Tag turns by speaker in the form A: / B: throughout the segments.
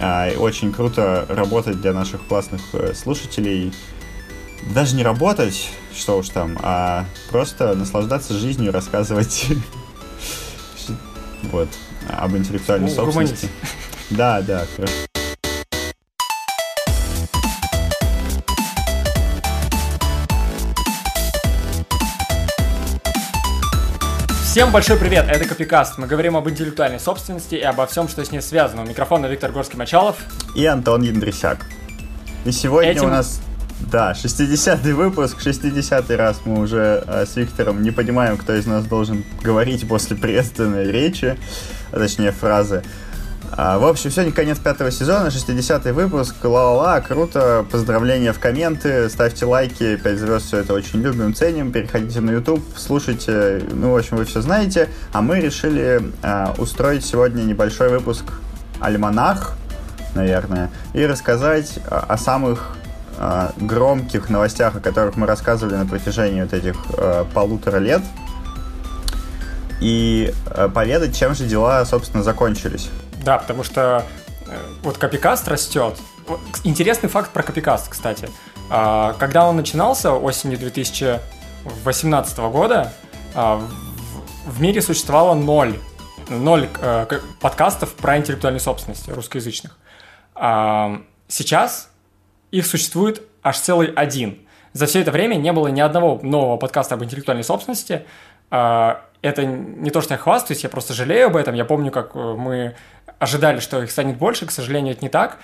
A: А, очень круто работать для наших классных э, слушателей. Даже не работать, что уж там, а просто наслаждаться жизнью, рассказывать вот, об интеллектуальной собственности. Да, да, хорошо.
B: Всем большой привет, это Копикаст. Мы говорим об интеллектуальной собственности и обо всем, что с ней связано. У микрофона Виктор Горский-Мачалов
A: и Антон Яндрисяк. И сегодня Этим... у нас, да, 60-й выпуск, 60-й раз мы уже э, с Виктором не понимаем, кто из нас должен говорить после приветственной речи, а точнее фразы. А, в общем, сегодня конец пятого сезона, 60-й выпуск. Ла-ла-ла, круто. Поздравления в комменты, ставьте лайки, 5 звезд, все это очень любим, ценим. Переходите на YouTube, слушайте. Ну, в общем, вы все знаете. А мы решили а, устроить сегодня небольшой выпуск «Альманах», наверное, и рассказать о, самых а, громких новостях, о которых мы рассказывали на протяжении вот этих а, полутора лет и поведать, чем же дела, собственно, закончились.
B: Да, потому что э, вот копикаст растет. Интересный факт про копикаст, кстати. А, когда он начинался осенью 2018 года, а, в мире существовало ноль, ноль э, подкастов про интеллектуальную собственность русскоязычных. А, сейчас их существует аж целый один. За все это время не было ни одного нового подкаста об интеллектуальной собственности. Это не то, что я хвастаюсь, я просто жалею об этом. Я помню, как э, мы ожидали, что их станет больше, к сожалению, это не так.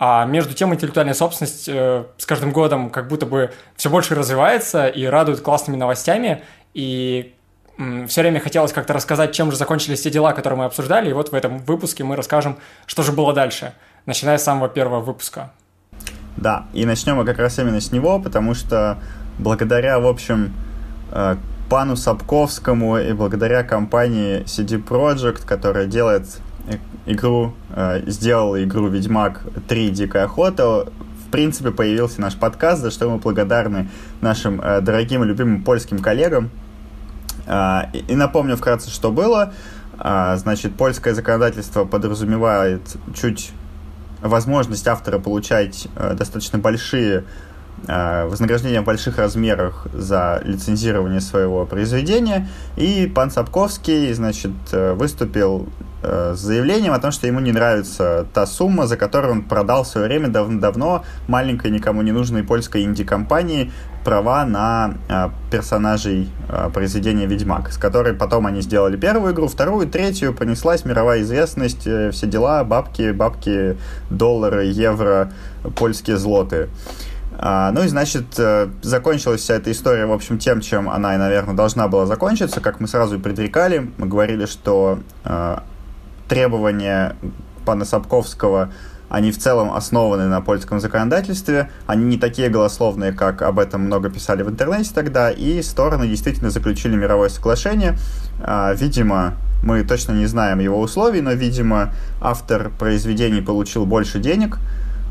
B: А между тем интеллектуальная собственность э, с каждым годом как будто бы все больше развивается и радует классными новостями. И э, все время хотелось как-то рассказать, чем же закончились те дела, которые мы обсуждали. И вот в этом выпуске мы расскажем, что же было дальше, начиная с самого первого выпуска.
A: Да, и начнем мы как раз именно с него, потому что благодаря, в общем, э, пану Сапковскому и благодаря компании CD Projekt, которая делает игру, э, сделала игру Ведьмак 3 Дикая охота, в принципе, появился наш подкаст, за что мы благодарны нашим э, дорогим и любимым польским коллегам. Э, и напомню вкратце, что было. Э, значит, польское законодательство подразумевает чуть возможность автора получать э, достаточно большие Э, вознаграждение в больших размерах за лицензирование своего произведения. И пан Сапковский, значит, э, выступил с заявлением о том, что ему не нравится та сумма, за которую он продал в свое время давно маленькой, никому не нужной польской инди-компании права на персонажей произведения «Ведьмак», с которой потом они сделали первую игру, вторую, третью, понеслась мировая известность, все дела, бабки, бабки, доллары, евро, польские злоты. А, ну и, значит, э, закончилась вся эта история, в общем, тем, чем она, наверное, должна была закончиться. Как мы сразу и предрекали, мы говорили, что э, требования пана Сапковского, они в целом основаны на польском законодательстве, они не такие голословные, как об этом много писали в интернете тогда, и стороны действительно заключили мировое соглашение. Э, видимо, мы точно не знаем его условий, но, видимо, автор произведений получил больше денег,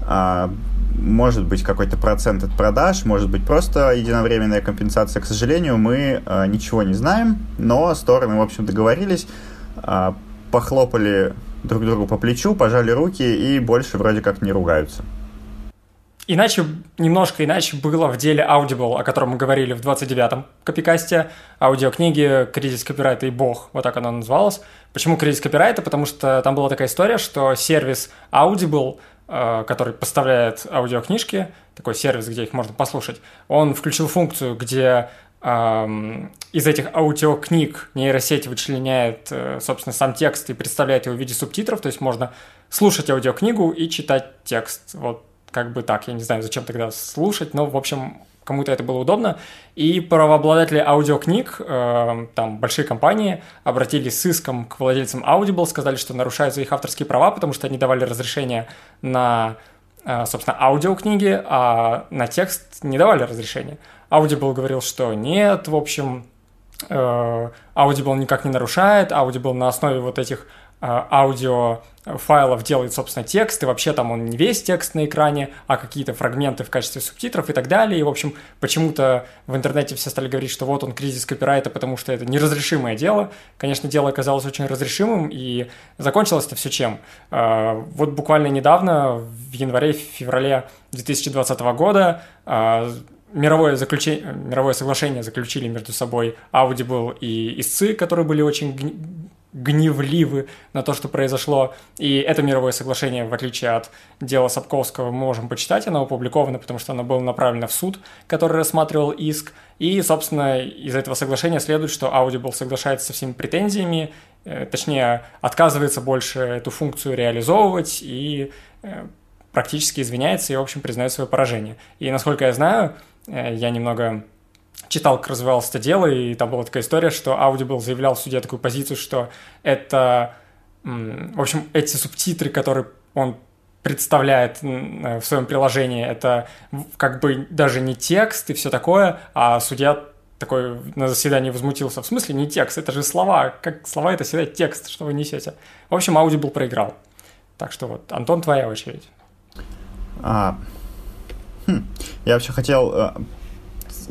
A: а, может быть какой-то процент от продаж, может быть просто единовременная компенсация. К сожалению, мы э, ничего не знаем, но стороны, в общем, договорились, похлопали друг другу по плечу, пожали руки и больше вроде как не ругаются.
B: Иначе, немножко иначе было в деле Audible, о котором мы говорили в 29-м копикасте, аудиокниги «Кризис копирайта и бог», вот так она называлась. Почему кризис копирайта? Потому что там была такая история, что сервис Audible Э, который поставляет аудиокнижки, такой сервис, где их можно послушать, он включил функцию, где из этих аудиокниг нейросеть вычленяет, э, собственно, сам текст и представляет его в виде субтитров, то есть можно слушать аудиокнигу и читать текст. Вот как бы так, я не знаю, зачем тогда слушать, но, в общем, кому-то это было удобно. И правообладатели аудиокниг, э, там большие компании, обратились с иском к владельцам Audible, сказали, что нарушаются их авторские права, потому что они давали разрешение на, э, собственно, аудиокниги, а на текст не давали разрешения. Audible говорил, что нет, в общем, э, Audible никак не нарушает, Audible на основе вот этих аудио файлов делает, собственно, текст, и вообще там он не весь текст на экране, а какие-то фрагменты в качестве субтитров и так далее. И, в общем, почему-то в интернете все стали говорить, что вот он кризис копирайта, потому что это неразрешимое дело. Конечно, дело оказалось очень разрешимым, и закончилось это все чем? А, вот буквально недавно, в январе-феврале 2020 года, мировое, заключение, мировое соглашение заключили между собой Audible и истцы, которые были очень гневливы на то, что произошло. И это мировое соглашение, в отличие от дела Сапковского, мы можем почитать. Оно опубликовано, потому что оно было направлено в суд, который рассматривал иск. И, собственно, из этого соглашения следует, что Audible соглашается со всеми претензиями, э, точнее, отказывается больше эту функцию реализовывать и э, практически извиняется и, в общем, признает свое поражение. И, насколько я знаю, я немного читал, как развивалось это дело, и там была такая история, что Audible заявлял в суде такую позицию, что это, в общем, эти субтитры, которые он представляет в своем приложении, это как бы даже не текст и все такое, а судья такой на заседании возмутился. В смысле не текст, это же слова. Как слова это всегда текст, что вы несете. В общем, Audible проиграл. Так что вот, Антон, твоя очередь.
A: А, хм, я вообще хотел э,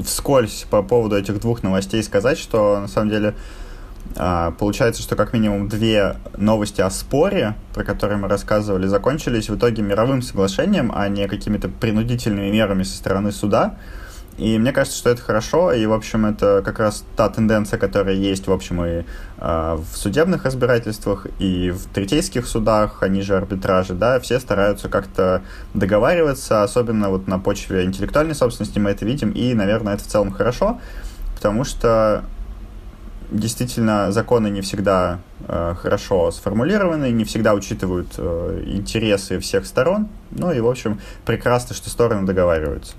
A: вскользь по поводу этих двух новостей сказать, что на самом деле а, получается, что как минимум две новости о споре, про которые мы рассказывали, закончились в итоге мировым соглашением, а не какими-то принудительными мерами со стороны суда. И мне кажется, что это хорошо, и, в общем, это как раз та тенденция, которая есть, в общем, и э, в судебных разбирательствах, и в третейских судах, они же арбитражи, да, все стараются как-то договариваться, особенно вот на почве интеллектуальной собственности мы это видим, и, наверное, это в целом хорошо, потому что действительно законы не всегда э, хорошо сформулированы, не всегда учитывают э, интересы всех сторон, ну и, в общем, прекрасно, что стороны договариваются.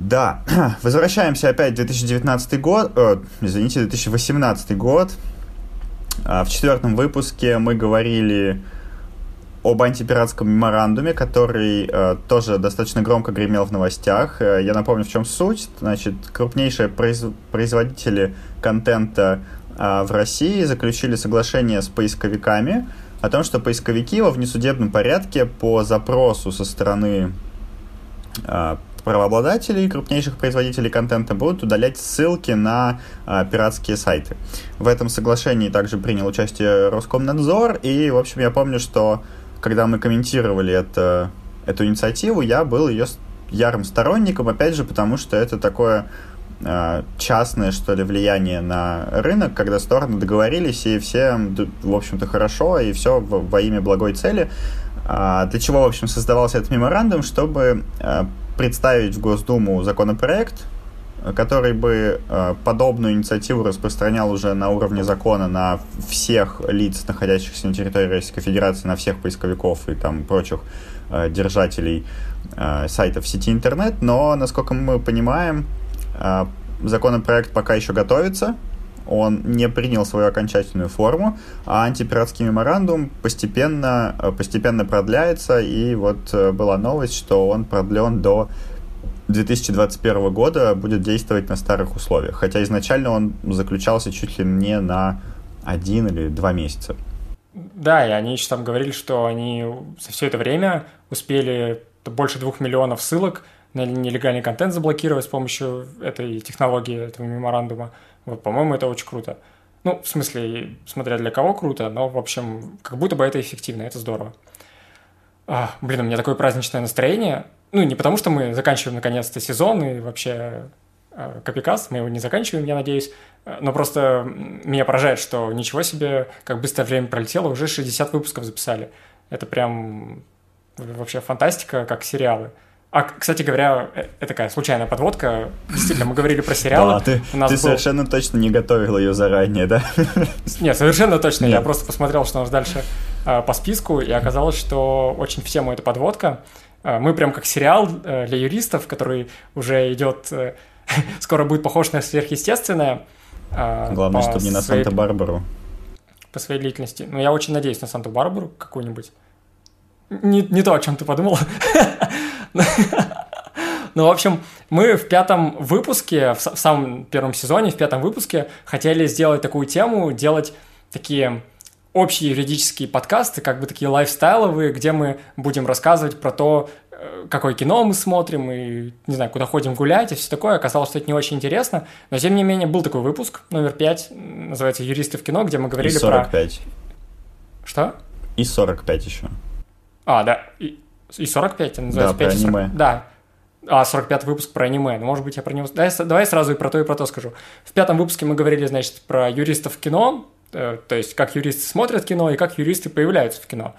A: Да, возвращаемся опять в 2019 год, э, извините, 2018 год. А, в четвертом выпуске мы говорили об антипиратском меморандуме, который э, тоже достаточно громко гремел в новостях. Э, я напомню, в чем суть. Значит, крупнейшие произ... производители контента э, в России заключили соглашение с поисковиками о том, что поисковики во внесудебном порядке по запросу со стороны э, правообладателей, крупнейших производителей контента будут удалять ссылки на а, пиратские сайты. В этом соглашении также принял участие Роскомнадзор, и, в общем, я помню, что когда мы комментировали это, эту инициативу, я был ее ярым сторонником, опять же, потому что это такое а, частное, что ли, влияние на рынок, когда стороны договорились, и все, в общем-то, хорошо, и все во имя благой цели. А, для чего, в общем, создавался этот меморандум? Чтобы представить в Госдуму законопроект, который бы э, подобную инициативу распространял уже на уровне закона на всех лиц, находящихся на территории Российской Федерации, на всех поисковиков и там прочих э, держателей э, сайтов сети интернет. Но, насколько мы понимаем, законопроект пока еще готовится, он не принял свою окончательную форму, а антипиратский меморандум постепенно, э, постепенно продляется, и вот э, была новость, что он продлен до 2021 года, будет действовать на старых условиях, хотя изначально он заключался чуть ли не на один или два месяца.
B: Да, и они еще там говорили, что они за все это время успели больше двух миллионов ссылок на нелегальный контент заблокировать с помощью этой технологии, этого меморандума. Вот, по-моему, это очень круто. Ну, в смысле, смотря для кого круто, но, в общем, как будто бы это эффективно, это здорово. А, блин, у меня такое праздничное настроение. Ну, не потому, что мы заканчиваем наконец-то сезон и вообще э, Копикаст, мы его не заканчиваем, я надеюсь, но просто меня поражает, что ничего себе, как быстро время пролетело, уже 60 выпусков записали. Это прям вообще фантастика, как сериалы. А, кстати говоря, э, это такая случайная подводка. Действительно, мы говорили про сериалы.
A: Да, ты, ты был... совершенно точно не готовил ее заранее, да?
B: Нет, совершенно точно. Нет. Я просто посмотрел, что у нас дальше э, по списку, и оказалось, что очень в тему эта подводка. Э, мы прям как сериал э, для юристов, который уже идет... Э, скоро будет похож на сверхъестественное.
A: Э, Главное, чтобы не на своей... Санта-Барбару.
B: По своей длительности. Но я очень надеюсь на Санту-Барбару какую-нибудь. Не, не то, о чем ты подумал. Ну, в общем, мы в пятом выпуске, в самом первом сезоне, в пятом выпуске хотели сделать такую тему, делать такие общие юридические подкасты, как бы такие лайфстайловые, где мы будем рассказывать про то, э, какое кино мы смотрим и, не знаю, куда ходим гулять и все такое. Оказалось, что это не очень интересно. Но, тем не менее, был такой выпуск, номер пять, называется «Юристы в кино», где мы говорили
A: и 45.
B: про... Что?
A: И 45 еще.
B: А, да, и, и 45, это называется
A: да, 5 про аниме.
B: Да, а, 45 выпуск про аниме. Ну, может быть, я про него... Давай, давай сразу и про то, и про то скажу. В пятом выпуске мы говорили, значит, про юристов в кино, э, то есть как юристы смотрят кино и как юристы появляются в кино.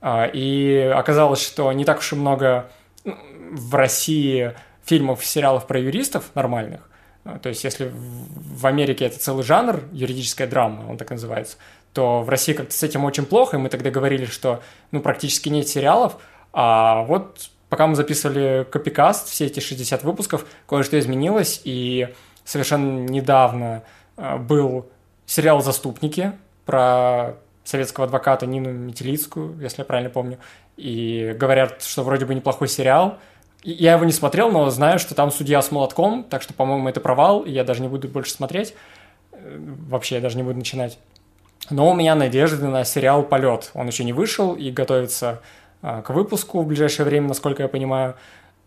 B: А, и оказалось, что не так уж и много в России фильмов сериалов про юристов нормальных. А, то есть если в Америке это целый жанр, юридическая драма, он так называется, то в России как-то с этим очень плохо, и мы тогда говорили, что ну, практически нет сериалов, а вот пока мы записывали копикаст, все эти 60 выпусков, кое-что изменилось, и совершенно недавно э, был сериал «Заступники» про советского адвоката Нину Метелицкую, если я правильно помню, и говорят, что вроде бы неплохой сериал. Я его не смотрел, но знаю, что там судья с молотком, так что, по-моему, это провал, и я даже не буду больше смотреть. Э, вообще, я даже не буду начинать. Но у меня надежды на сериал «Полет». Он еще не вышел и готовится к выпуску в ближайшее время, насколько я понимаю.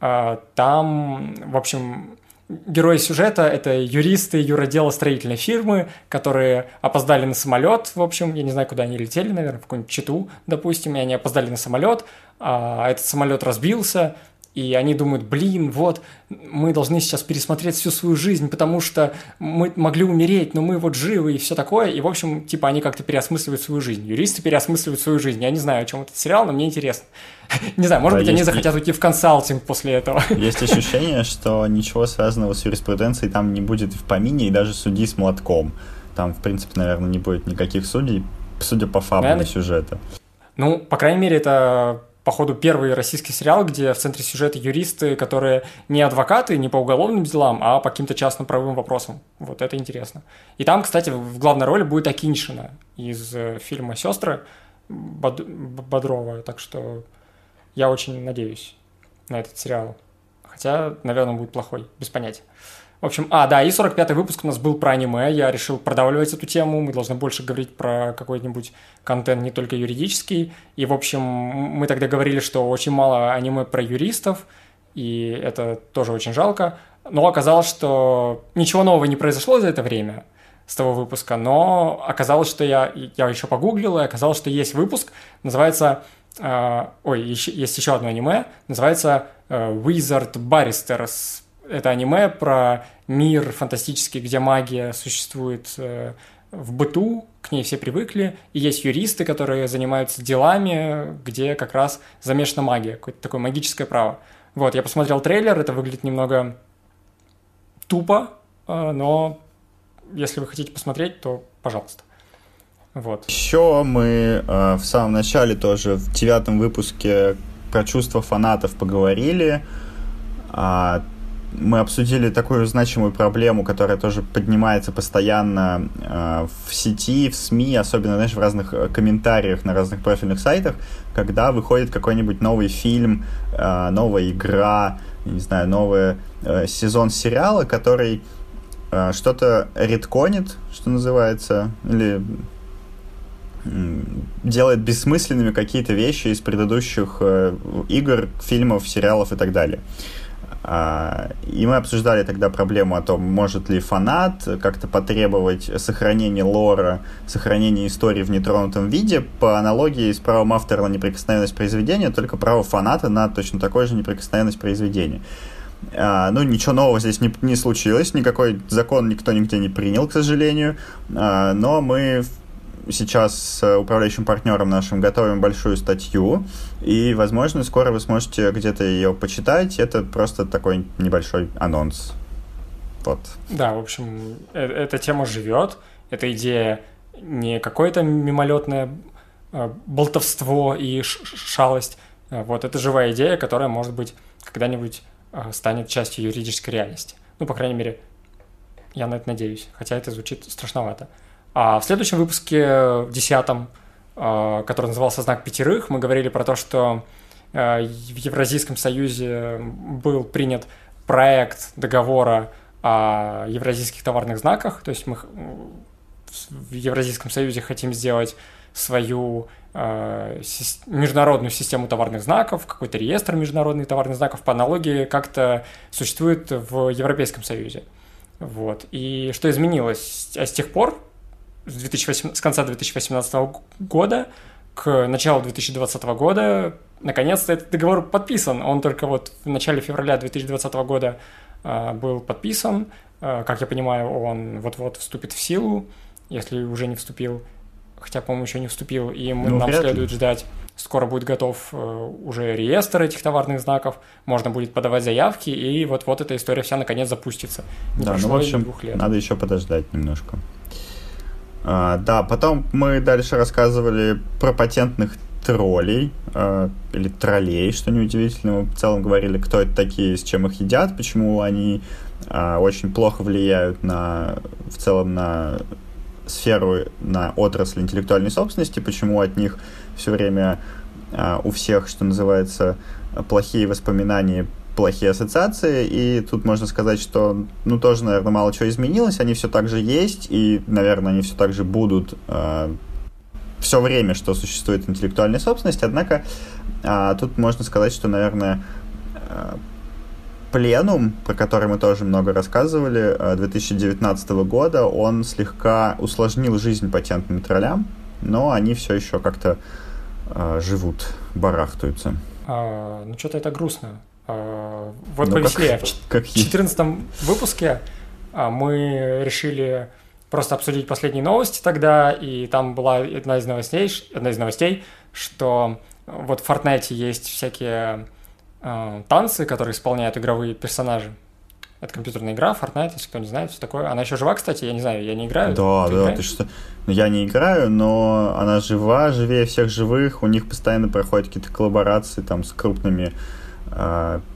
B: А, там, в общем, герои сюжета — это юристы юродело-строительной фирмы, которые опоздали на самолет, в общем, я не знаю, куда они летели, наверное, в какую-нибудь Читу, допустим, и они опоздали на самолет, а этот самолет разбился, и они думают, блин, вот, мы должны сейчас пересмотреть всю свою жизнь, потому что мы могли умереть, но мы вот живы и все такое. И, в общем, типа, они как-то переосмысливают свою жизнь. Юристы переосмысливают свою жизнь. Я не знаю, о чем этот сериал, но мне интересно. Не знаю, может быть, они захотят уйти в консалтинг после этого.
A: Есть ощущение, что ничего связанного с юриспруденцией там не будет в помине, и даже судьи с молотком. Там, в принципе, наверное, не будет никаких судей, судя по фабуле сюжета.
B: Ну, по крайней мере, это походу, первый российский сериал, где в центре сюжета юристы, которые не адвокаты, не по уголовным делам, а по каким-то частным правовым вопросам. Вот это интересно. И там, кстати, в главной роли будет Акиншина из э, фильма «Сестры» Бод... Бодрова. Так что я очень надеюсь на этот сериал. Хотя, наверное, он будет плохой, без понятия. В общем, а, да, и 45-й выпуск у нас был про аниме. Я решил продавливать эту тему. Мы должны больше говорить про какой-нибудь контент не только юридический. И, в общем, мы тогда говорили, что очень мало аниме про юристов, и это тоже очень жалко. Но оказалось, что ничего нового не произошло за это время с того выпуска, но оказалось, что я, я еще погуглил, и оказалось, что есть выпуск, называется... Э, ой, еще, есть еще одно аниме, называется э, Wizard Barristers это аниме про мир фантастический, где магия существует э, в быту, к ней все привыкли, и есть юристы, которые занимаются делами, где как раз замешана магия, какое-то такое магическое право. Вот, я посмотрел трейлер, это выглядит немного тупо, э, но если вы хотите посмотреть, то пожалуйста. Вот.
A: Еще мы э, в самом начале тоже в девятом выпуске про чувства фанатов поговорили. А, мы обсудили такую значимую проблему, которая тоже поднимается постоянно э, в сети, в СМИ, особенно, знаешь, в разных э, комментариях на разных профильных сайтах, когда выходит какой-нибудь новый фильм, э, новая игра, не знаю, новый э, сезон сериала, который э, что-то редконит, что называется, или делает бессмысленными какие-то вещи из предыдущих э, игр, фильмов, сериалов и так далее. А, и мы обсуждали тогда проблему о том, может ли фанат как-то потребовать сохранения лора, сохранения истории в нетронутом виде по аналогии с правом автора на неприкосновенность произведения, только право фаната на точно такой же неприкосновенность произведения. А, ну, ничего нового здесь не, не случилось, никакой закон никто нигде не принял, к сожалению, а, но мы сейчас с управляющим партнером нашим готовим большую статью, и, возможно, скоро вы сможете где-то ее почитать. Это просто такой небольшой анонс. Вот.
B: Да, в общем, э эта тема живет. Эта идея не какое-то мимолетное э, болтовство и шалость. Э, вот, это живая идея, которая, может быть, когда-нибудь э, станет частью юридической реальности. Ну, по крайней мере, я на это надеюсь, хотя это звучит страшновато. А в следующем выпуске, в десятом, а, который назывался «Знак пятерых», мы говорили про то, что а, в Евразийском Союзе был принят проект договора о евразийских товарных знаках, то есть мы в Евразийском Союзе хотим сделать свою э, международную систему товарных знаков, какой-то реестр международных товарных знаков по аналогии как-то существует в Европейском Союзе. Вот. И что изменилось? А с тех пор, с, 2008, с конца 2018 года к началу 2020 года, наконец-то этот договор подписан. Он только вот в начале февраля 2020 года э, был подписан. Э, как я понимаю, он вот-вот вступит в силу, если уже не вступил. Хотя, по-моему, еще не вступил. И мы, ну, нам следует ли. ждать скоро будет готов э, уже реестр этих товарных знаков, можно будет подавать заявки, и вот-вот эта история вся наконец запустится.
A: Не да, ну, в общем, двух лет. надо еще подождать немножко. А, да, потом мы дальше рассказывали про патентных троллей э, или троллей, что неудивительно. Мы в целом говорили, кто это такие, с чем их едят, почему они э, очень плохо влияют на в целом на сферу, на отрасль интеллектуальной собственности, почему от них все время э, у всех, что называется, плохие воспоминания, плохие ассоциации, и тут можно сказать, что, ну, тоже, наверное, мало чего изменилось, они все так же есть, и, наверное, они все так же будут э, все время, что существует интеллектуальная собственность, однако э, тут можно сказать, что, наверное, э, пленум, про который мы тоже много рассказывали, 2019 года, он слегка усложнил жизнь патентным троллям, но они все еще как-то э, живут, барахтаются.
B: А, ну, что-то это грустно. А, вот ну, повеселее. Как, в как 14 выпуске а, мы решили просто обсудить последние новости тогда, и там была одна из новостей, одна из новостей что вот в Fortnite есть всякие э, танцы, которые исполняют игровые персонажи. Это компьютерная игра, Fortnite, если кто не знает, все такое. Она еще жива, кстати, я не знаю, я не играю.
A: Да, ты да, играешь? ты что? Ну, я не играю, но она жива, живее всех живых. У них постоянно проходят какие-то коллаборации там с крупными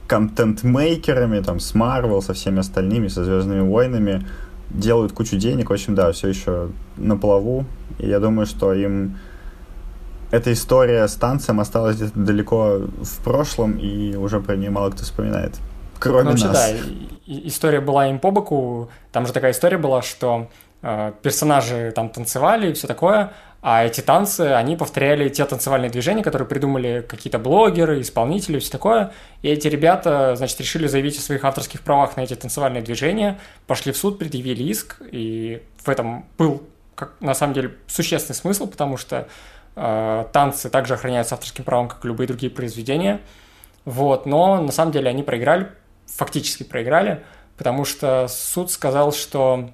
A: контент-мейкерами, там, с Marvel, со всеми остальными, со Звездными войнами. Делают кучу денег. В общем, да, все еще на плаву. И я думаю, что им эта история с танцем осталась где-то далеко в прошлом, и уже про нее мало кто вспоминает кроме ну, вообще, нас. Да,
B: история была им по боку. Там же такая история была, что э, персонажи там танцевали и все такое, а эти танцы, они повторяли те танцевальные движения, которые придумали какие-то блогеры, исполнители, все такое. И эти ребята, значит, решили заявить о своих авторских правах на эти танцевальные движения, пошли в суд, предъявили иск, и в этом был, как, на самом деле, существенный смысл, потому что э, танцы также охраняются авторским правом, как и любые другие произведения. Вот, но на самом деле они проиграли, фактически проиграли, потому что суд сказал, что,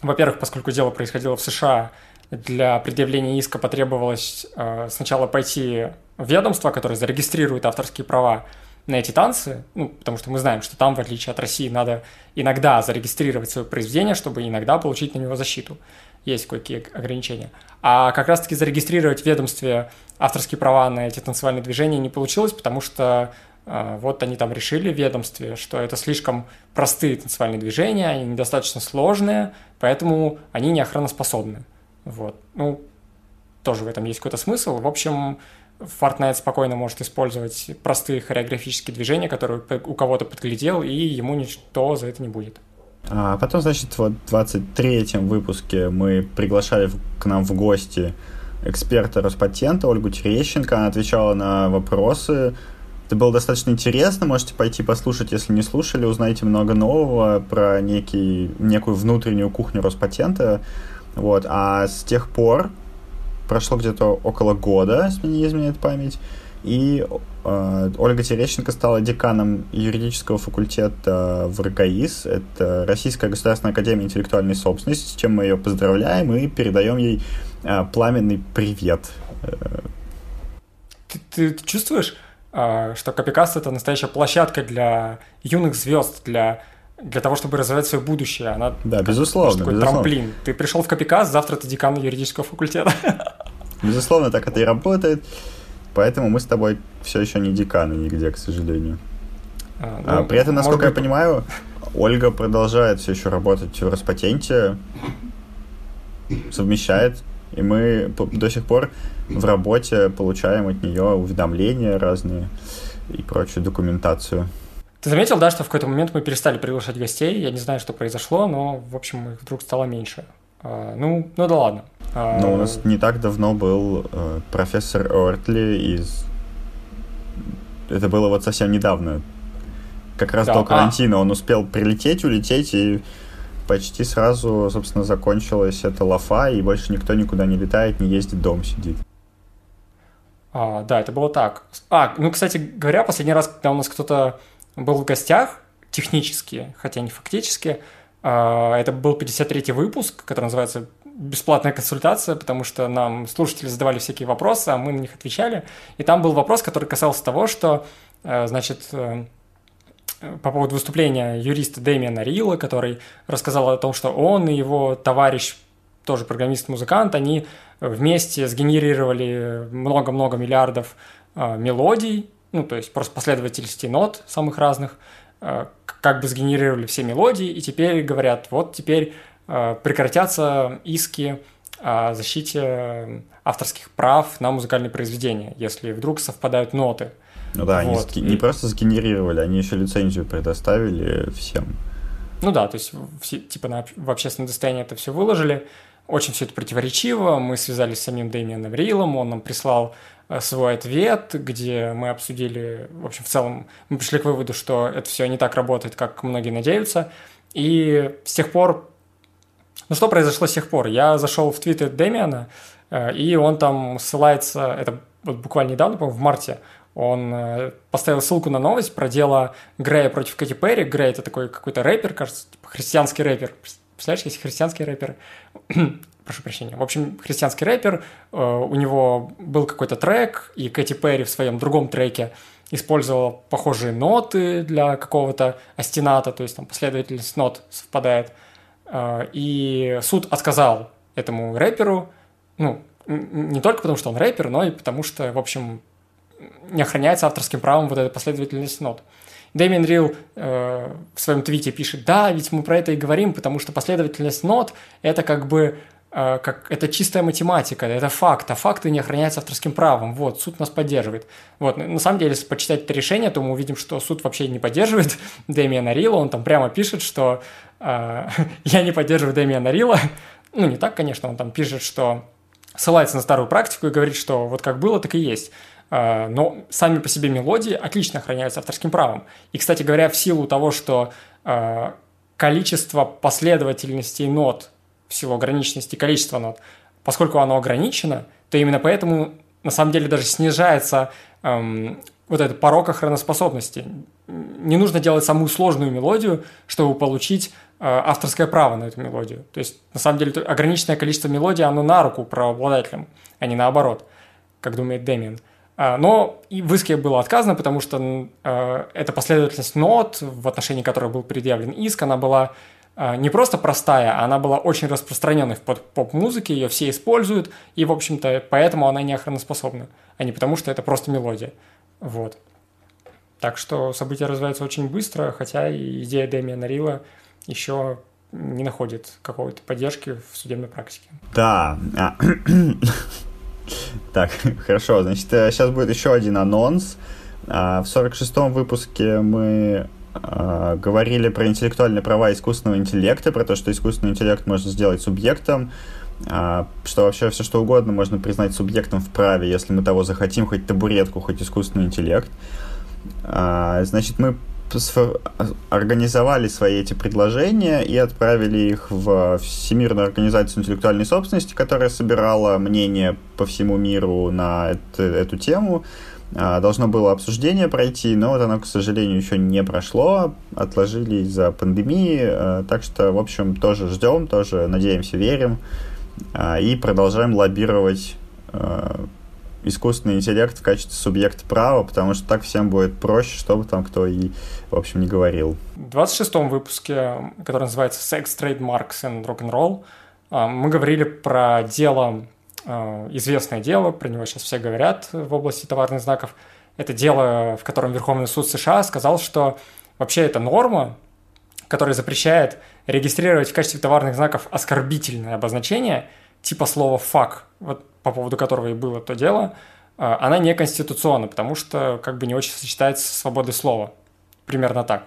B: во-первых, поскольку дело происходило в США, для предъявления иска потребовалось э, сначала пойти в ведомство, которое зарегистрирует авторские права на эти танцы, ну, потому что мы знаем, что там, в отличие от России, надо иногда зарегистрировать свое произведение, чтобы иногда получить на него защиту. Есть кое-какие ограничения. А как раз-таки зарегистрировать в ведомстве авторские права на эти танцевальные движения не получилось, потому что а, вот они там решили в ведомстве, что это слишком простые танцевальные движения, они недостаточно сложные, поэтому они не охраноспособны. Вот. Ну, тоже в этом есть какой-то смысл. В общем, Fortnite спокойно может использовать простые хореографические движения, которые у кого-то подглядел, и ему ничто за это не будет.
A: А потом, значит, в 23-м выпуске мы приглашали к нам в гости эксперта Роспатента Ольгу Терещенко. Она отвечала на вопросы это было достаточно интересно, можете пойти послушать, если не слушали, узнаете много нового про некий, некую внутреннюю кухню Роспатента. Вот. А с тех пор прошло где-то около года, если не изменяет память, и э, Ольга Терещенко стала деканом юридического факультета в РГАИС. Это Российская государственная академия интеллектуальной собственности, с чем мы ее поздравляем и передаем ей э, пламенный привет.
B: Ты, ты чувствуешь, а, что Копикаст — это настоящая площадка для юных звезд, для для того, чтобы развивать свое будущее. Она
A: да, безусловно.
B: Такой
A: безусловно.
B: трамплин. Ты пришел в Копикаст, завтра ты декан юридического факультета.
A: Безусловно, так это и работает. Поэтому мы с тобой все еще не деканы нигде, к сожалению. А, ну, а, при этом, насколько быть... я понимаю, Ольга продолжает все еще работать в Роспатенте, совмещает и мы до сих пор в работе получаем от нее уведомления разные и прочую документацию.
B: Ты заметил, да, что в какой-то момент мы перестали приглашать гостей? Я не знаю, что произошло, но, в общем, их вдруг стало меньше. А, ну, ну да ладно.
A: Но у нас не так давно был э, профессор Ортли из... Это было вот совсем недавно. Как раз да, до а. карантина а... он успел прилететь, улететь, и почти сразу, собственно, закончилась эта лафа, и больше никто никуда не летает, не ездит, дом сидит.
B: А, да, это было так. А, ну, кстати говоря, последний раз, когда у нас кто-то был в гостях, технически, хотя не фактически, а, это был 53-й выпуск, который называется бесплатная консультация, потому что нам слушатели задавали всякие вопросы, а мы на них отвечали. И там был вопрос, который касался того, что, э, значит, э, по поводу выступления юриста Дэмиана Рила, который рассказал о том, что он и его товарищ, тоже программист-музыкант, они вместе сгенерировали много-много миллиардов э, мелодий, ну, то есть просто последовательности нот самых разных, как бы сгенерировали все мелодии, и теперь говорят, вот теперь Э, прекратятся иски о защите авторских прав на музыкальные произведения, если вдруг совпадают ноты.
A: Ну да, вот. они не просто сгенерировали, они еще лицензию предоставили всем.
B: Ну да, то есть все, типа на, в общественное достояние это все выложили. Очень все это противоречиво. Мы связались с самим Дэмианом Рилом, он нам прислал э, свой ответ, где мы обсудили, в общем, в целом мы пришли к выводу, что это все не так работает, как многие надеются. И с тех пор ну что произошло с тех пор? Я зашел в твиттер Дэмиана, э, и он там ссылается, это вот буквально недавно, по в марте, он э, поставил ссылку на новость про дело Грея против Кэти Перри. Грей – это такой какой-то рэпер, кажется, типа христианский рэпер. Представляешь, есть христианский рэпер. Прошу прощения. В общем, христианский рэпер, э, у него был какой-то трек, и Кэти Перри в своем другом треке использовала похожие ноты для какого-то астената, то есть там последовательность нот совпадает – а, и суд отказал этому рэперу, ну, не только потому, что он рэпер, но и потому, что, в общем, не охраняется авторским правом вот эта последовательность нот. Дэмиан Рил э, в своем твите пишет, да, ведь мы про это и говорим, потому что последовательность нот – это как бы э, как, это чистая математика, это факт, а факты не охраняются авторским правом. Вот, суд нас поддерживает. Вот, на самом деле, если почитать это решение, то мы увидим, что суд вообще не поддерживает Дэмиана Рила, он там прямо пишет, что а, я не поддерживаю Дэмиана Рила. Ну, не так, конечно, он там пишет, что ссылается на старую практику и говорит, что вот как было, так и есть. А, но сами по себе мелодии отлично охраняются авторским правом. И, кстати говоря, в силу того, что а, количество последовательностей нот, в силу ограниченности количества нот, поскольку оно ограничено, то именно поэтому на самом деле даже снижается эм, вот этот порог охраноспособности. Не нужно делать самую сложную мелодию, чтобы получить э, авторское право на эту мелодию. То есть, на самом деле, ограниченное количество мелодий, оно на руку правообладателям, а не наоборот, как думает Дэмиан. А, но и в иске было отказано, потому что э, эта последовательность нот, в отношении которой был предъявлен иск, она была э, не просто простая, а она была очень распространенной в поп-музыке, ее все используют, и, в общем-то, поэтому она не охраноспособна, а не потому, что это просто мелодия. Вот. Так что события развиваются очень быстро, хотя идея Дэмиана Рила еще не находит какой-то поддержки в судебной практике.
A: Да. Так, хорошо. Значит, сейчас э, будет еще один анонс. А, в 46-м выпуске мы а, говорили про интеллектуальные права искусственного интеллекта, про то, что искусственный интеллект можно сделать субъектом, а, что вообще все что угодно можно признать субъектом в праве, если мы того захотим, хоть табуретку, хоть искусственный интеллект. Значит, мы организовали свои эти предложения и отправили их в Всемирную организацию интеллектуальной собственности, которая собирала мнение по всему миру на эту, эту тему. А, должно было обсуждение пройти, но вот оно, к сожалению, еще не прошло, отложили из-за пандемии, так что, в общем, тоже ждем, тоже надеемся, верим. А, и продолжаем лоббировать а, искусственный интеллект в качестве субъекта права, потому что так всем будет проще, чтобы там кто и, в общем, не говорил.
B: В 26-м выпуске, который называется «Sex, Trademarks and Rock'n'Roll», а, мы говорили про дело, известное дело, про него сейчас все говорят в области товарных знаков. Это дело, в котором Верховный суд США сказал, что вообще это норма, которая запрещает регистрировать в качестве товарных знаков оскорбительное обозначение, типа слова «фак», вот по поводу которого и было то дело, а, она неконституционна, потому что как бы не очень сочетается со свободой слова. Примерно так.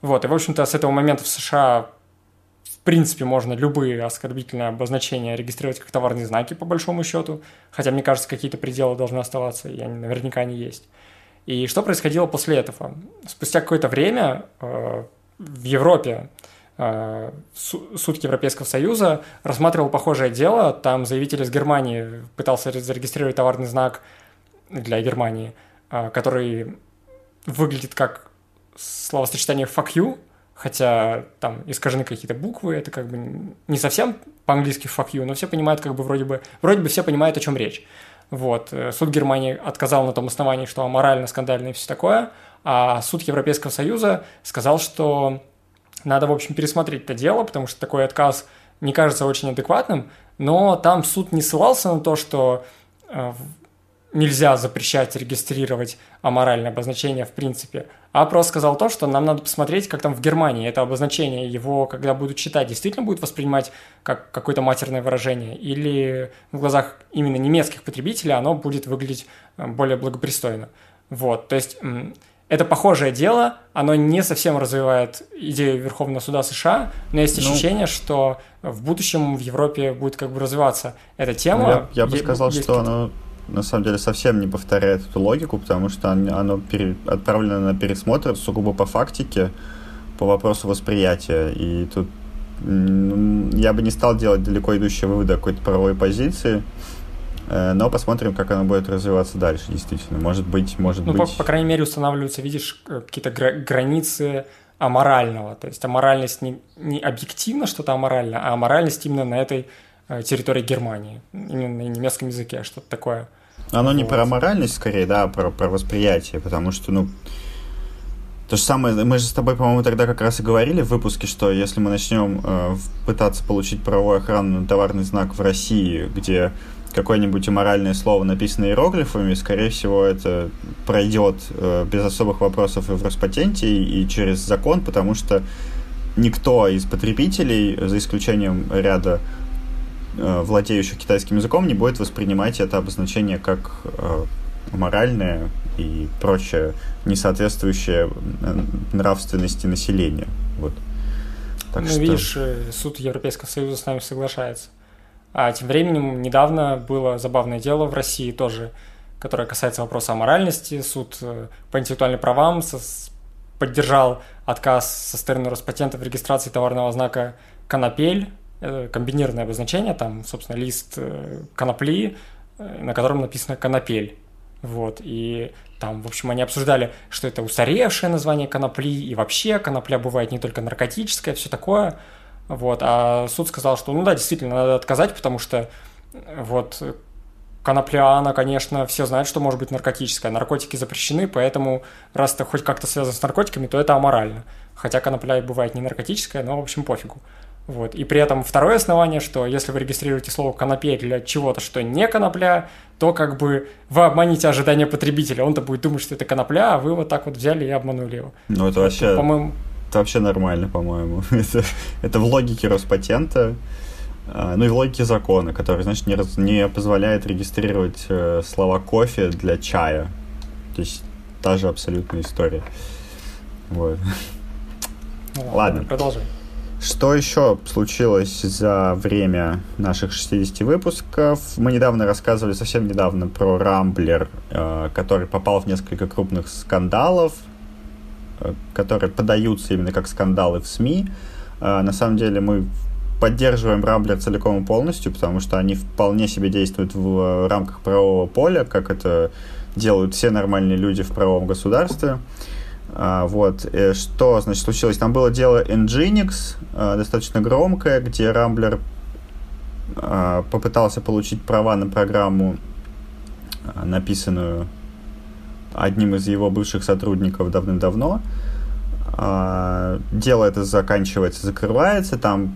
B: Вот, и, в общем-то, с этого момента в США принципе можно любые оскорбительные обозначения регистрировать как товарные знаки, по большому счету, хотя, мне кажется, какие-то пределы должны оставаться, и они наверняка не есть. И что происходило после этого? Спустя какое-то время э, в Европе э, суд Европейского Союза рассматривал похожее дело. Там заявитель из Германии пытался зарегистрировать товарный знак для Германии, э, который выглядит как словосочетание «fuck you», хотя там искажены какие-то буквы, это как бы не совсем по-английски fuck you, но все понимают как бы вроде бы, вроде бы все понимают, о чем речь. Вот. Э, суд Германии отказал на том основании, что аморально, скандально и все такое, а суд Европейского Союза сказал, что надо, в общем, пересмотреть это дело, потому что такой отказ не кажется очень адекватным, но там суд не ссылался на то, что э, нельзя запрещать регистрировать аморальное обозначение в принципе, а просто сказал то, что нам надо посмотреть, как там в Германии это обозначение, его, когда будут читать, действительно будет воспринимать как какое-то матерное выражение, или в глазах именно немецких потребителей оно будет выглядеть э, более благопристойно. Вот, то есть это похожее дело, оно не совсем развивает идею Верховного суда США, но есть ну, ощущение, что в будущем в Европе будет как бы развиваться эта тема.
A: Я, я бы сказал, что оно на самом деле совсем не повторяет эту логику, потому что оно пере... отправлено на пересмотр сугубо по фактике, по вопросу восприятия. И тут я бы не стал делать далеко идущие выводы о какой-то правовой позиции, но посмотрим, как оно будет развиваться дальше, действительно. Может быть, может
B: ну,
A: быть...
B: По, по крайней мере, устанавливаются, видишь, э, какие-то гра- границы аморального. То есть аморальность не, не объективно что-то аморально, а аморальность именно на этой э, территории Германии, именно на немецком языке, что-то такое.
A: Оно вот. не про моральность, скорее, да, а про, про восприятие, потому что, ну, то же самое, мы же с тобой, по-моему, тогда как раз и говорили в выпуске, что если мы начнем э, пытаться получить правовую охрану на товарный знак в России, где какое-нибудь аморальное слово написано иероглифами, скорее всего, это пройдет э, без особых вопросов и в Роспатенте, и, и через закон, потому что никто из потребителей, за исключением ряда Э, владеющих китайским языком не будет воспринимать это обозначение как э, моральное и прочее, не соответствующее э, нравственности населения. Вот.
B: Так ну, что... видишь, суд Европейского Союза с нами соглашается. А тем временем недавно было забавное дело в России тоже, которое касается вопроса о моральности. Суд по интеллектуальным правам поддержал отказ со стороны Роспатента в регистрации товарного знака «Конопель», Э, комбинированное обозначение, там, собственно, лист э, конопли, э, на котором написано «конопель». Вот, и там, в общем, они обсуждали, что это устаревшее название конопли, и вообще конопля бывает не только наркотическая, все такое. Вот, а суд сказал, что, ну да, действительно, надо отказать, потому что вот конопля, она, конечно, все знают, что может быть наркотическая. Наркотики запрещены, поэтому раз это хоть как-то связано с наркотиками, то это аморально. Хотя конопля и бывает не наркотическая, но, в общем, пофигу. Вот. И при этом второе основание, что если вы регистрируете слово «конопля» для чего-то, что не конопля, то как бы вы обманете ожидания потребителя. Он-то будет думать, что это конопля, а вы вот так вот взяли и обманули его.
A: Ну, это вообще, по-моему... это вообще нормально, по-моему. это, это в логике Роспатента, а, ну и в логике закона, который, значит, не, раз, не позволяет регистрировать э, слова кофе для чая. То есть та же абсолютная история. Вот.
B: Ну, ладно. Продолжай.
A: Что еще случилось за время наших 60 выпусков? Мы недавно рассказывали, совсем недавно, про Рамблер, э, который попал в несколько крупных скандалов, э, которые подаются именно как скандалы в СМИ. Э, на самом деле мы поддерживаем Рамблер целиком и полностью, потому что они вполне себе действуют в рамках правового поля, как это делают все нормальные люди в правовом государстве. Вот, и что, значит, случилось? Там было дело Nginx, а, достаточно громкое, где Рамблер а, попытался получить права на программу, а, написанную одним из его бывших сотрудников давным-давно. А, дело это заканчивается, закрывается, там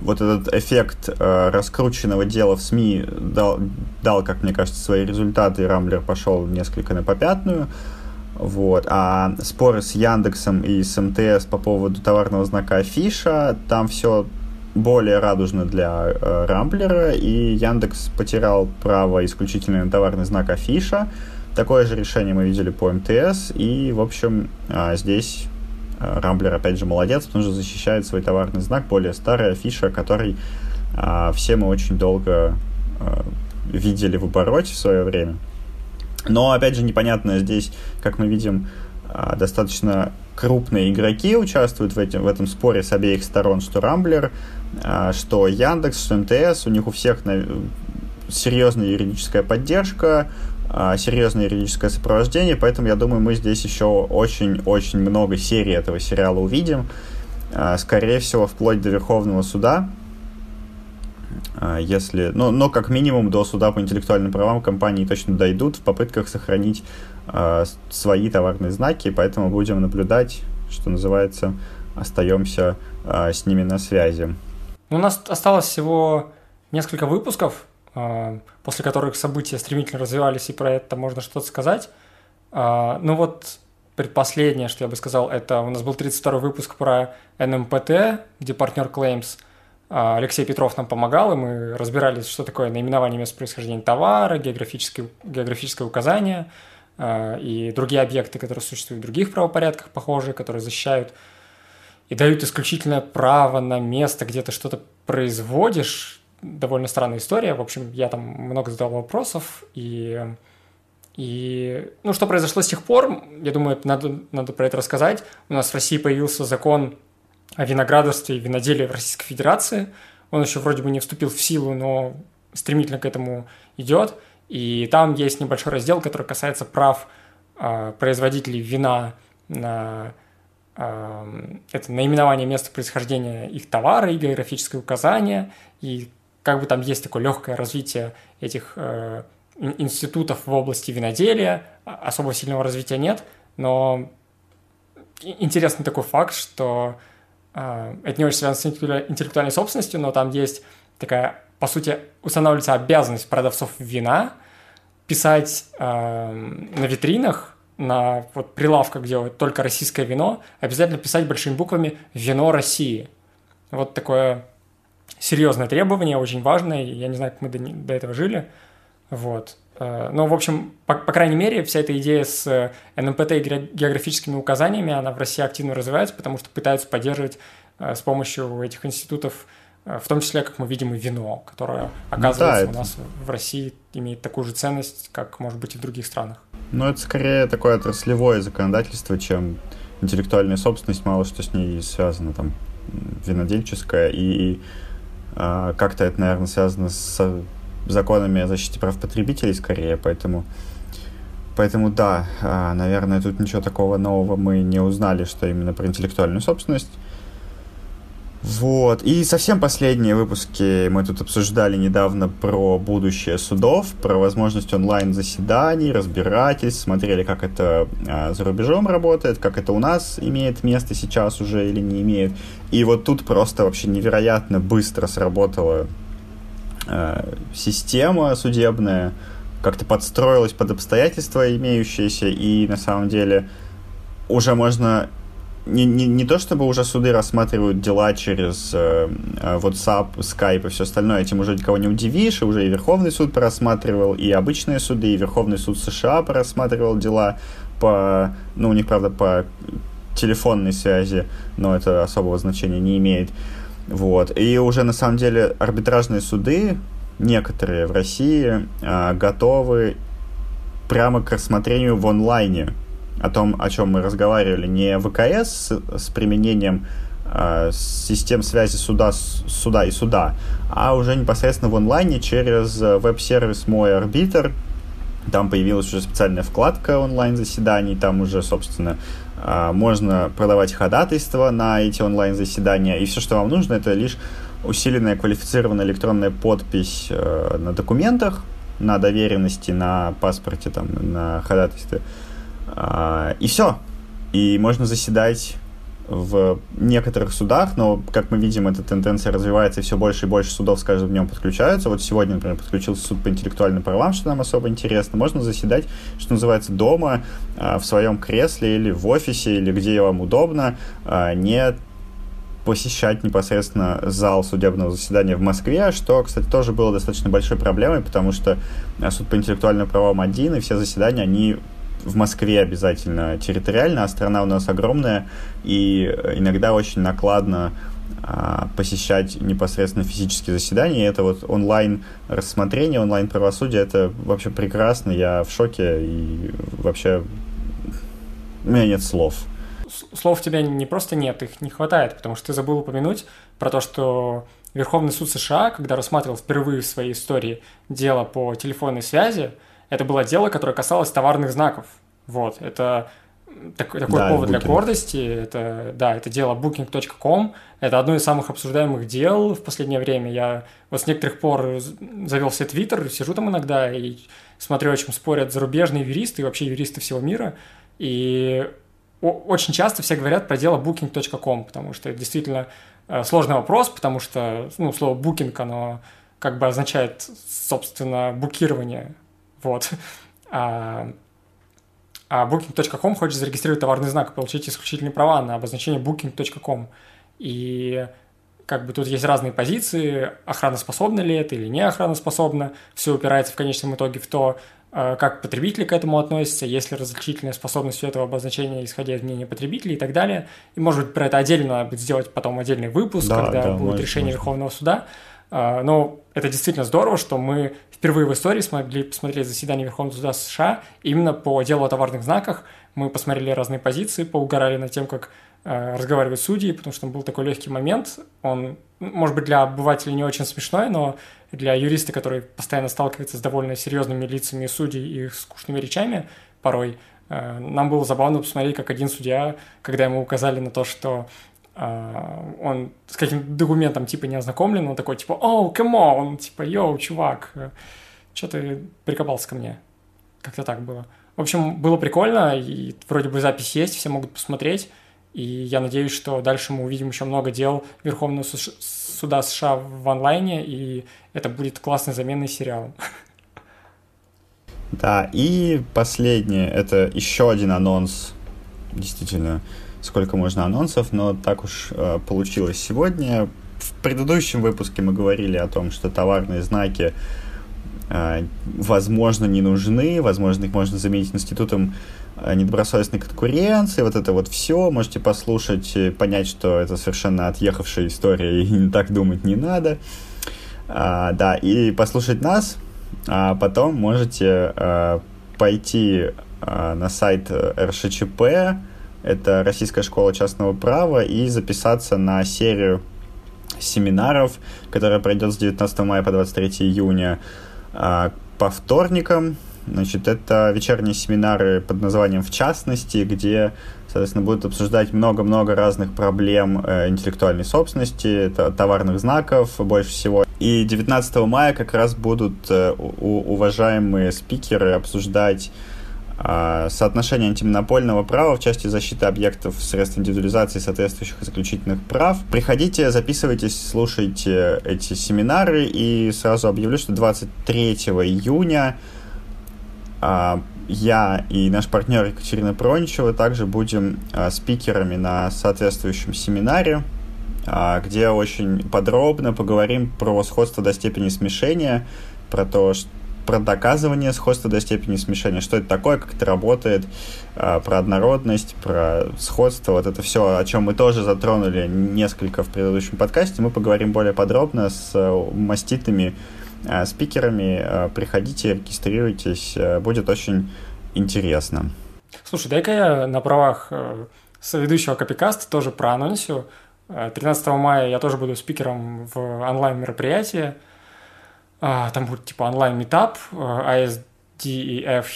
A: вот этот эффект э, раскрученного дела в СМИ дал, дал, как мне кажется, свои результаты, и Рамблер пошел несколько на попятную. Вот. А споры с Яндексом и с МТС по поводу товарного знака Афиша, там все более радужно для э, Рамблера, и Яндекс потерял право исключительно на товарный знак Афиша. Такое же решение мы видели по МТС, и, в общем, э, здесь Рамблер, опять же, молодец, он же защищает свой товарный знак, более старая фиша, который все мы очень долго видели в обороте в свое время. Но, опять же, непонятно здесь, как мы видим, достаточно крупные игроки участвуют в, этим, в этом споре с обеих сторон, что Рамблер, что Яндекс, что МТС, у них у всех серьезная юридическая поддержка, серьезное юридическое сопровождение, поэтому я думаю, мы здесь еще очень-очень много серий этого сериала увидим, скорее всего, вплоть до Верховного суда, если, ну, но как минимум до суда по интеллектуальным правам компании точно дойдут в попытках сохранить э, свои товарные знаки, поэтому будем наблюдать, что называется, остаемся э, с ними на связи.
B: У нас осталось всего несколько выпусков, э, после которых события стремительно развивались, и про это можно что-то сказать. Э, ну вот предпоследнее, что я бы сказал, это у нас был 32 выпуск про NMPT, где партнер Claims – Алексей Петров нам помогал, и мы разбирались, что такое наименование места происхождения товара, географическое, географическое указание – Э, и другие объекты, которые существуют в других правопорядках похожие, которые защищают и дают исключительное право на место, где ты что-то производишь. Довольно странная история. В общем, я там много задал вопросов, и, и ну, что произошло с тех пор, я думаю, надо, надо про это рассказать. У нас в России появился закон о виноградарстве и виноделии в Российской Федерации. Он еще вроде бы не вступил в силу, но стремительно к этому идет – и там есть небольшой раздел, который касается прав э, производителей вина на э, это наименование места происхождения их товара и географическое указание. И как бы там есть такое легкое развитие этих э, институтов в области виноделия, а, особо сильного развития нет, но интересный такой факт, что э, это не очень связано с интеллектуальной собственностью, но там есть такая, по сути, устанавливается обязанность продавцов вина писать э, на витринах, на вот прилавках, где вот только российское вино, обязательно писать большими буквами «Вино России». Вот такое серьезное требование, очень важное, я не знаю, как мы до, до этого жили, вот. Э, но, в общем, по, по крайней мере, вся эта идея с НМПТ и географическими указаниями, она в России активно развивается, потому что пытаются поддерживать э, с помощью этих институтов Э, в том числе, как мы видим, и вино, которое, оказывается, ну, да, у нас в России имеет такую же ценность, как, может быть, и в других странах.
A: Ну, это скорее такое отраслевое законодательство, чем интеллектуальная собственность, мало что с ней связано, там, винодельческая, и, и а, как-то это, наверное, связано с законами о защите прав потребителей скорее, поэтому, поэтому да, а, наверное, тут ничего такого нового мы не узнали, что именно про интеллектуальную собственность. Вот. И совсем последние выпуски мы тут обсуждали недавно про будущее судов, про возможность онлайн-заседаний, разбирательств, смотрели, как это а, за рубежом работает, как это у нас имеет место сейчас уже или не имеет. И вот тут просто вообще невероятно быстро сработала а, система судебная, как-то подстроилась под обстоятельства имеющиеся, и на самом деле уже можно не, не, не то чтобы уже суды рассматривают дела через э, э WhatsApp, Skype и все остальное, этим уже никого не удивишь, и уже и Верховный суд просматривал, и обычные суды, и Верховный суд США просматривал дела по, ну, у них, правда, по телефонной связи, но это особого значения не имеет. Вот. И уже, на самом деле, арбитражные суды, некоторые в России, э, готовы прямо к рассмотрению в онлайне о том, о чем мы разговаривали, не ВКС с, с применением э, систем связи суда, суда и суда, а уже непосредственно в онлайне через веб-сервис «Мой арбитр». Там появилась уже специальная вкладка онлайн-заседаний, там уже, собственно, э, можно продавать ходатайства на эти онлайн-заседания, и все, что вам нужно, это лишь усиленная квалифицированная электронная подпись э, на документах, на доверенности, на паспорте, там, на ходатайстве, а, и все. И можно заседать в некоторых судах, но, как мы видим, эта тенденция развивается, и все больше и больше судов с каждым днем подключаются. Вот сегодня, например, подключился суд по интеллектуальным правам, что нам особо интересно. Можно заседать, что называется, дома, а, в своем кресле или в офисе, или где вам удобно, а, не посещать непосредственно зал судебного заседания в Москве, что, кстати, тоже было достаточно большой проблемой, потому что суд по интеллектуальным правам один, и все заседания, они в Москве обязательно территориально, а страна у нас огромная, и иногда очень накладно а, посещать непосредственно физические заседания. Это вот онлайн рассмотрение, онлайн правосудие, это вообще прекрасно. Я в шоке и вообще у меня нет слов.
B: Слов у тебя не просто нет, их не хватает, потому что ты забыл упомянуть про то, что Верховный суд США, когда рассматривал впервые в своей истории дело по телефонной связи, это было дело, которое касалось товарных знаков. Вот, это такой, такой да, повод для гордости. Это, да, это дело booking.com. Это одно из самых обсуждаемых дел в последнее время. Я вот с некоторых пор завел себе твиттер, сижу там иногда и смотрю, о чем спорят зарубежные юристы и вообще юристы всего мира. И очень часто все говорят про дело booking.com, потому что это действительно э, сложный вопрос, потому что ну, слово booking, оно как бы означает, собственно, букирование. Вот. А, а booking.com хочет зарегистрировать товарный знак, получить исключительные права на обозначение booking.com. И как бы тут есть разные позиции, охраноспособно ли это или не охраноспособно. Все упирается в конечном итоге в то, э, как потребители к этому относятся, есть ли различительная способность у этого обозначения, исходя из мнения потребителей и так далее. И, может быть, про это отдельно надо будет сделать потом отдельный выпуск, да, когда да, будет может, решение может. Верховного суда. А, но это действительно здорово, что мы впервые в истории смогли посмотреть заседание Верховного суда США именно по делу о товарных знаках. Мы посмотрели разные позиции, поугорали над тем, как э, разговаривают судьи, потому что был такой легкий момент. Он, может быть, для обывателя не очень смешной, но для юриста, который постоянно сталкивается с довольно серьезными лицами судей и их скучными речами порой, э, нам было забавно посмотреть, как один судья, когда ему указали на то, что он с каким документом типа не ознакомлен, он такой типа, о, come on, типа, йоу, чувак, что ты прикопался ко мне? Как-то так было. В общем, было прикольно, и вроде бы запись есть, все могут посмотреть, и я надеюсь, что дальше мы увидим еще много дел Верховного суда США в онлайне, и это будет классной заменой сериалом.
A: Да, и последнее, это еще один анонс, действительно, сколько можно анонсов, но так уж э, получилось сегодня. В предыдущем выпуске мы говорили о том, что товарные знаки, э, возможно, не нужны, возможно, их можно заменить институтом э, недобросовестной конкуренции, вот это вот все, можете послушать, понять, что это совершенно отъехавшая история, и так думать не надо. А, да, и послушать нас, а потом можете а, пойти а, на сайт РШЧП, это Российская школа частного права, и записаться на серию семинаров, которая пройдет с 19 мая по 23 июня а, по вторникам. Значит, это вечерние семинары под названием «В частности», где, соответственно, будут обсуждать много-много разных проблем э, интеллектуальной собственности, товарных знаков больше всего. И 19 мая как раз будут э, уважаемые спикеры обсуждать соотношение антимонопольного права в части защиты объектов средств индивидуализации соответствующих заключительных прав. Приходите, записывайтесь, слушайте эти семинары и сразу объявлю, что 23 июня а, я и наш партнер Екатерина Проничева также будем а, спикерами на соответствующем семинаре, где очень подробно поговорим про сходство до степени смешения, про то, что про доказывание сходства до степени смешения, что это такое, как это работает, а, про однородность, про сходство, вот это все, о чем мы тоже затронули несколько в предыдущем подкасте, мы поговорим более подробно с э, маститыми а, спикерами. А, приходите, регистрируйтесь, будет очень интересно.
B: Слушай, дай-ка я на правах э, соведущего Копикаста тоже проанонсю. 13 э, мая я тоже буду спикером в онлайн-мероприятии там будет типа онлайн-метап, ASDF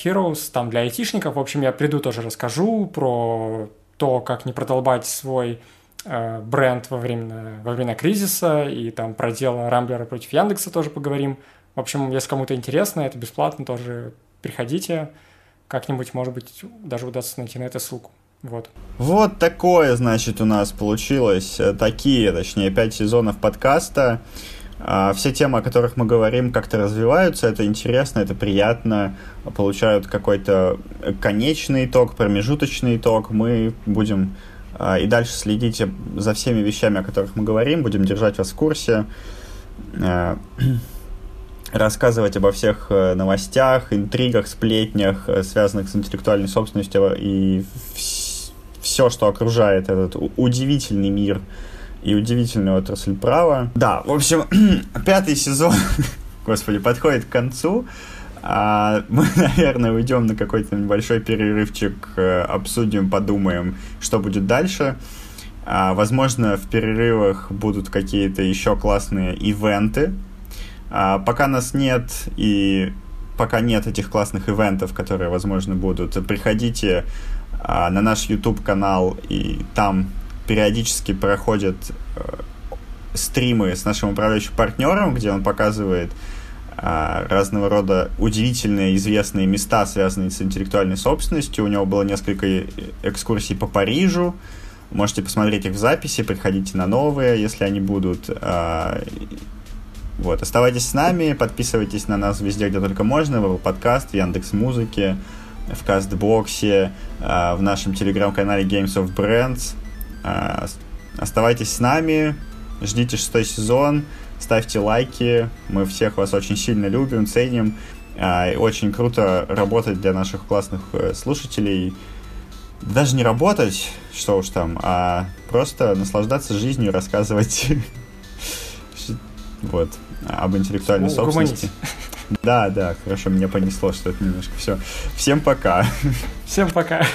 B: Heroes, там для айтишников. В общем, я приду тоже расскажу про то, как не продолбать свой э, бренд во время, во время кризиса, и там про дело Рамблера против Яндекса тоже поговорим. В общем, если кому-то интересно, это бесплатно, тоже приходите. Как-нибудь, может быть, даже удастся найти на это ссылку. Вот.
A: Вот такое, значит, у нас получилось. Э, такие, точнее, пять сезонов подкаста. А, все темы, о которых мы говорим, как-то развиваются, это интересно, это приятно, получают какой-то конечный итог, промежуточный итог. Мы будем а, и дальше следить за всеми вещами, о которых мы говорим, будем держать вас в курсе. А, рассказывать обо всех э, новостях, интригах, сплетнях, э, связанных с интеллектуальной собственностью и все, что окружает этот удивительный мир и удивительную отрасль права. Да, в общем, пятый сезон, господи, подходит к концу. А мы, наверное, уйдем на какой-то небольшой перерывчик, э, обсудим, подумаем, что будет дальше. А, возможно, в перерывах будут какие-то еще классные ивенты, а, пока нас нет и пока нет этих классных ивентов, которые, возможно, будут, приходите на наш YouTube-канал, и там периодически проходят а, стримы с нашим управляющим партнером, где он показывает а, разного рода удивительные известные места, связанные с интеллектуальной собственностью. У него было несколько э, экскурсий по Парижу. Можете посмотреть их в записи, приходите на новые, если они будут. А, вот, оставайтесь с нами, подписывайтесь на нас везде, где только можно, в Podcast, в Яндекс Музыке, в Кастбоксе, а, в нашем телеграм-канале Games of Brands. А, оставайтесь с нами, ждите шестой сезон, ставьте лайки, мы всех вас очень сильно любим, ценим. А, очень круто работать для наших классных э, слушателей. Даже не работать, что уж там, а просто наслаждаться жизнью, рассказывать вот об интеллектуальной собственности. Да, да, хорошо, меня понесло, что это немножко все. Всем пока.
B: Всем пока.